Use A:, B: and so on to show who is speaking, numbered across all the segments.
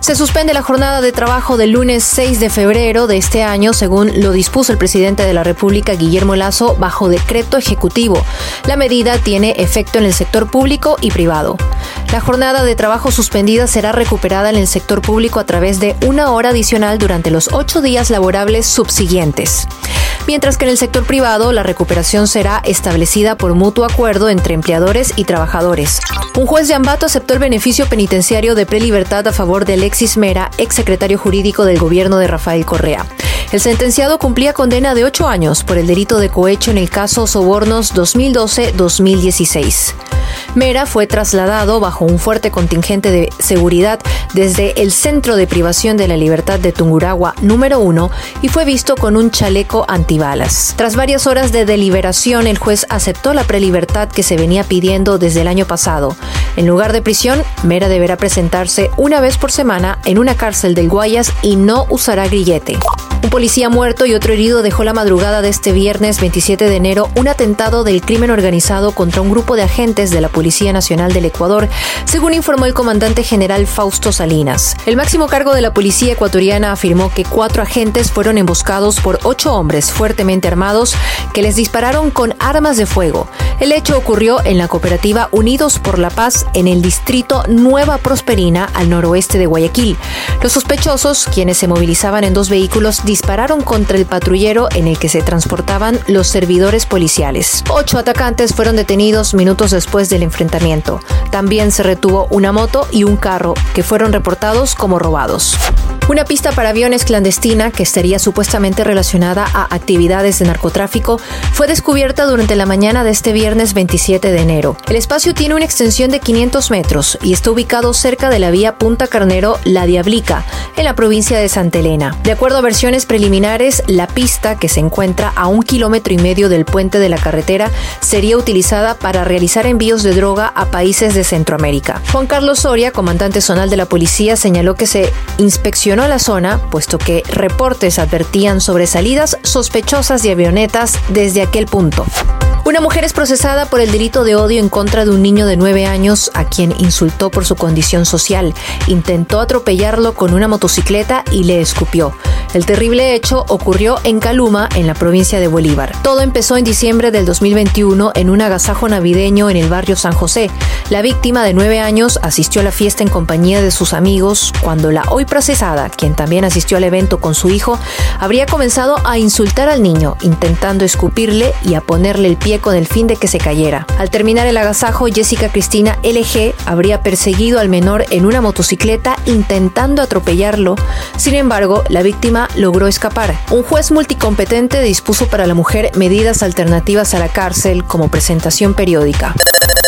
A: Se suspende la jornada de trabajo del lunes 6 de febrero de este año, según lo dispuso el presidente de la República, Guillermo Lazo, bajo decreto ejecutivo. La medida tiene efecto en el sector público y privado. La jornada de trabajo suspendida será recuperada en el sector público a través de una hora adicional durante los ocho días laborables subsiguientes mientras que en el sector privado la recuperación será establecida por mutuo acuerdo entre empleadores y trabajadores. Un juez de Ambato aceptó el beneficio penitenciario de prelibertad a favor de Alexis Mera, ex secretario jurídico del gobierno de Rafael Correa. El sentenciado cumplía condena de ocho años por el delito de cohecho en el caso Sobornos 2012-2016. Mera fue trasladado bajo un fuerte contingente de seguridad desde el Centro de Privación de la Libertad de Tunguragua número 1 y fue visto con un chaleco antibalas. Tras varias horas de deliberación, el juez aceptó la prelibertad que se venía pidiendo desde el año pasado. En lugar de prisión, Mera deberá presentarse una vez por semana en una cárcel del Guayas y no usará grillete. Un policía muerto y otro herido dejó la madrugada de este viernes 27 de enero un atentado del crimen organizado contra un grupo de agentes de la Policía Nacional del Ecuador, según informó el comandante general Fausto Salinas. El máximo cargo de la policía ecuatoriana afirmó que cuatro agentes fueron emboscados por ocho hombres fuertemente armados que les dispararon con armas de fuego. El hecho ocurrió en la cooperativa Unidos por la Paz en el distrito Nueva Prosperina al noroeste de Guayaquil. Los sospechosos, quienes se movilizaban en dos vehículos, dispararon contra el patrullero en el que se transportaban los servidores policiales. Ocho atacantes fueron detenidos minutos después del enfrentamiento. También se retuvo una moto y un carro que fueron reportados como robados. Una pista para aviones clandestina, que estaría supuestamente relacionada a actividades de narcotráfico, fue descubierta durante la mañana de este viernes 27 de enero. El espacio tiene una extensión de 500 metros y está ubicado cerca de la vía Punta Carnero La Diablica, en la provincia de Santa Elena. De acuerdo a versiones preliminares, la pista, que se encuentra a un kilómetro y medio del puente de la carretera, sería utilizada para realizar envíos de droga a países de Centroamérica. Juan Carlos Soria, comandante zonal de la policía, señaló que se inspeccionó a la zona, puesto que reportes advertían sobre salidas sospechosas de avionetas desde aquel punto. Una mujer es procesada por el delito de odio en contra de un niño de 9 años a quien insultó por su condición social, intentó atropellarlo con una motocicleta y le escupió. El terrible hecho ocurrió en Caluma, en la provincia de Bolívar. Todo empezó en diciembre del 2021 en un agasajo navideño en el barrio San José. La víctima de 9 años asistió a la fiesta en compañía de sus amigos cuando la hoy procesada, quien también asistió al evento con su hijo, habría comenzado a insultar al niño, intentando escupirle y a ponerle el pie con el fin de que se cayera. Al terminar el agasajo, Jessica Cristina LG habría perseguido al menor en una motocicleta intentando atropellarlo. Sin embargo, la víctima logró escapar. Un juez multicompetente dispuso para la mujer medidas alternativas a la cárcel como presentación periódica.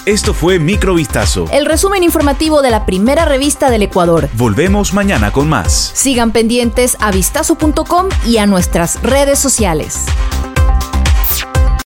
B: Esto fue Microvistazo.
A: El resumen informativo de la primera revista del Ecuador.
B: Volvemos mañana con más.
A: Sigan pendientes a vistazo.com y a nuestras redes sociales.